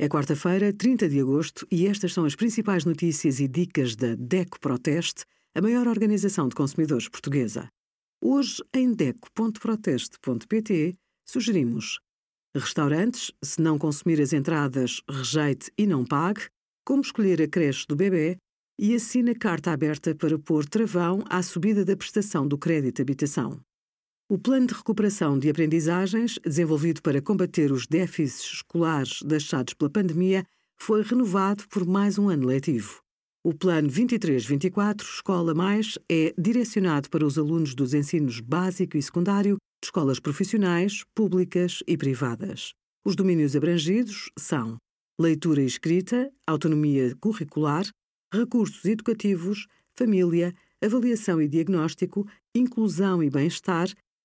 É quarta-feira, 30 de agosto, e estas são as principais notícias e dicas da DECO Proteste, a maior organização de consumidores portuguesa. Hoje, em DECO.proteste.pt, sugerimos restaurantes, se não consumir as entradas, rejeite e não pague, como escolher a creche do bebê e assina carta aberta para pôr travão à subida da prestação do crédito habitação. O Plano de Recuperação de Aprendizagens, desenvolvido para combater os déficits escolares deixados pela pandemia, foi renovado por mais um ano letivo. O Plano 23-24 Escola Mais é direcionado para os alunos dos ensinos básico e secundário de escolas profissionais, públicas e privadas. Os domínios abrangidos são leitura e escrita, autonomia curricular, recursos educativos, família, avaliação e diagnóstico, inclusão e bem-estar